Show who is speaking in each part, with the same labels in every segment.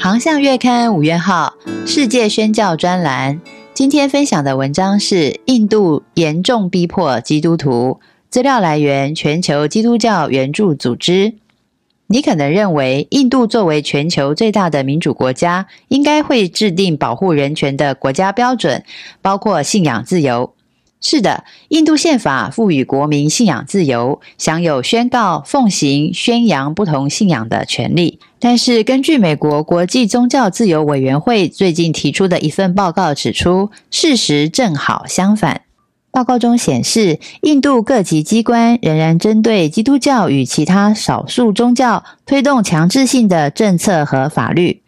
Speaker 1: 航向月刊五月号世界宣教专栏，今天分享的文章是印度严重逼迫基督徒。资料来源：全球基督教援助组织。你可能认为，印度作为全球最大的民主国家，应该会制定保护人权的国家标准，包括信仰自由。是的，印度宪法赋予国民信仰自由，享有宣告、奉行、宣扬不同信仰的权利。但是，根据美国国际宗教自由委员会最近提出的一份报告指出，事实正好相反。报告中显示，印度各级机关仍然针对基督教与其他少数宗教推动强制性的政策和法律。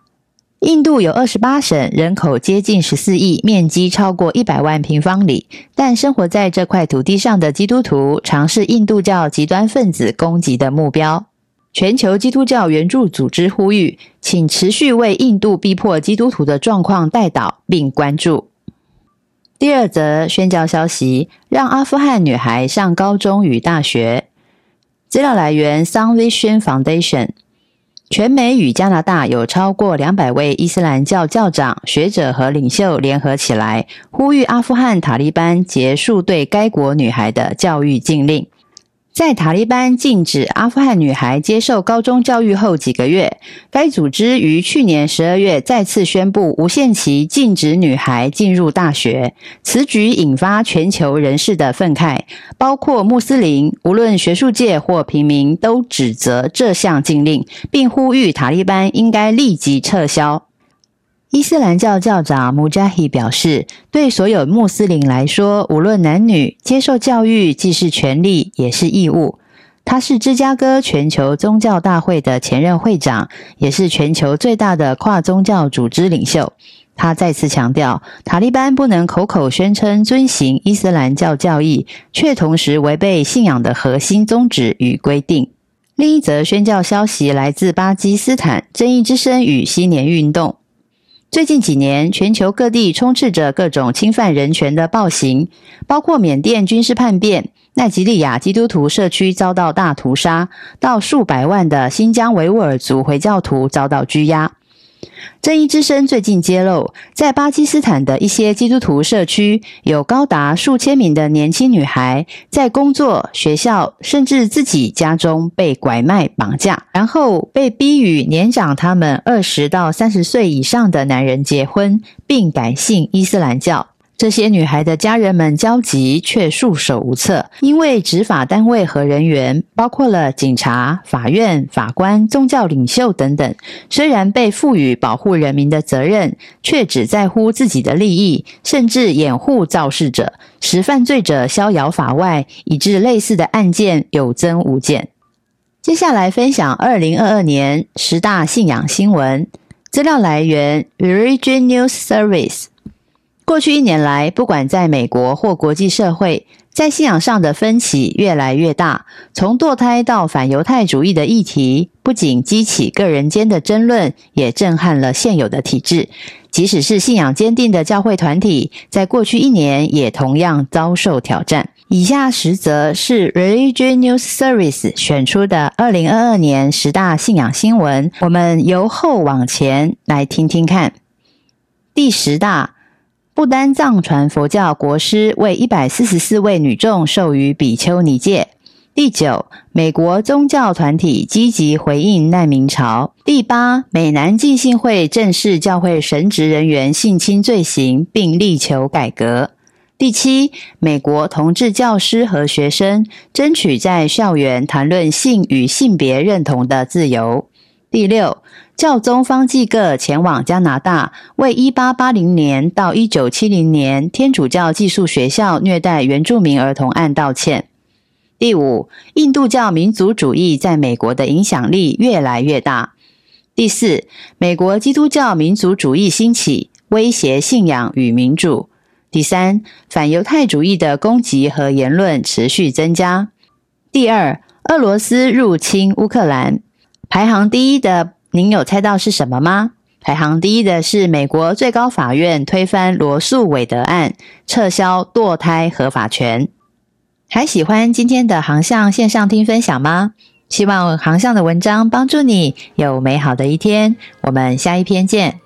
Speaker 1: 印度有二十八省，人口接近十四亿，面积超过一百万平方里。但生活在这块土地上的基督徒，常是印度教极端分子攻击的目标。全球基督教援助组织呼吁，请持续为印度逼迫基督徒的状况代祷并关注。第二则宣教消息：让阿富汗女孩上高中与大学。资料来源：Sun Vision Foundation。全美与加拿大有超过两百位伊斯兰教教长、学者和领袖联合起来，呼吁阿富汗塔利班结束对该国女孩的教育禁令。在塔利班禁止阿富汗女孩接受高中教育后几个月，该组织于去年十二月再次宣布无限期禁止女孩进入大学。此举引发全球人士的愤慨，包括穆斯林，无论学术界或平民都指责这项禁令，并呼吁塔利班应该立即撤销。伊斯兰教教长穆加希表示：“对所有穆斯林来说，无论男女，接受教育既是权利也是义务。”他是芝加哥全球宗教大会的前任会长，也是全球最大的跨宗教组织领袖。他再次强调，塔利班不能口口宣称遵行伊斯兰教教义，却同时违背信仰的核心宗旨与规定。另一则宣教消息来自巴基斯坦“正义之声”与新年运动。最近几年，全球各地充斥着各种侵犯人权的暴行，包括缅甸军事叛变、奈及利亚基督徒社区遭到大屠杀，到数百万的新疆维吾尔族回教徒遭到拘押。正义之声最近揭露，在巴基斯坦的一些基督徒社区，有高达数千名的年轻女孩在工作、学校，甚至自己家中被拐卖、绑架，然后被逼与年长他们二十到三十岁以上的男人结婚，并改信伊斯兰教。这些女孩的家人们焦急却束手无策，因为执法单位和人员，包括了警察、法院、法官、宗教领袖等等，虽然被赋予保护人民的责任，却只在乎自己的利益，甚至掩护肇事者，使犯罪者逍遥法外，以致类似的案件有增无减。接下来分享二零二二年十大信仰新闻，资料来源 Virgin News Service。过去一年来，不管在美国或国际社会，在信仰上的分歧越来越大。从堕胎到反犹太主义的议题，不仅激起个人间的争论，也震撼了现有的体制。即使是信仰坚定的教会团体，在过去一年也同样遭受挑战。以下十则是 Religion News Service 选出的二零二二年十大信仰新闻，我们由后往前来听听看。第十大。不丹藏传佛教国师为一百四十四位女众授予比丘尼戒。第九，美国宗教团体积极回应难民潮。第八，美南浸信会正式教会神职人员性侵罪行，并力求改革。第七，美国同志教师和学生争取在校园谈论性与性别认同的自由。第六。教宗方济各前往加拿大，为1880年到1970年天主教寄宿学校虐待原住民儿童案道歉。第五，印度教民族主义在美国的影响力越来越大。第四，美国基督教民族主义兴起，威胁信仰与民主。第三，反犹太主义的攻击和言论持续增加。第二，俄罗斯入侵乌克兰，排行第一的，您有猜到是什么吗？排行第一的是美国最高法院推翻罗素韦德案，撤销堕胎合法权。还喜欢今天的航向线上听分享吗？希望航向的文章帮助你有美好的一天。我们下一篇见。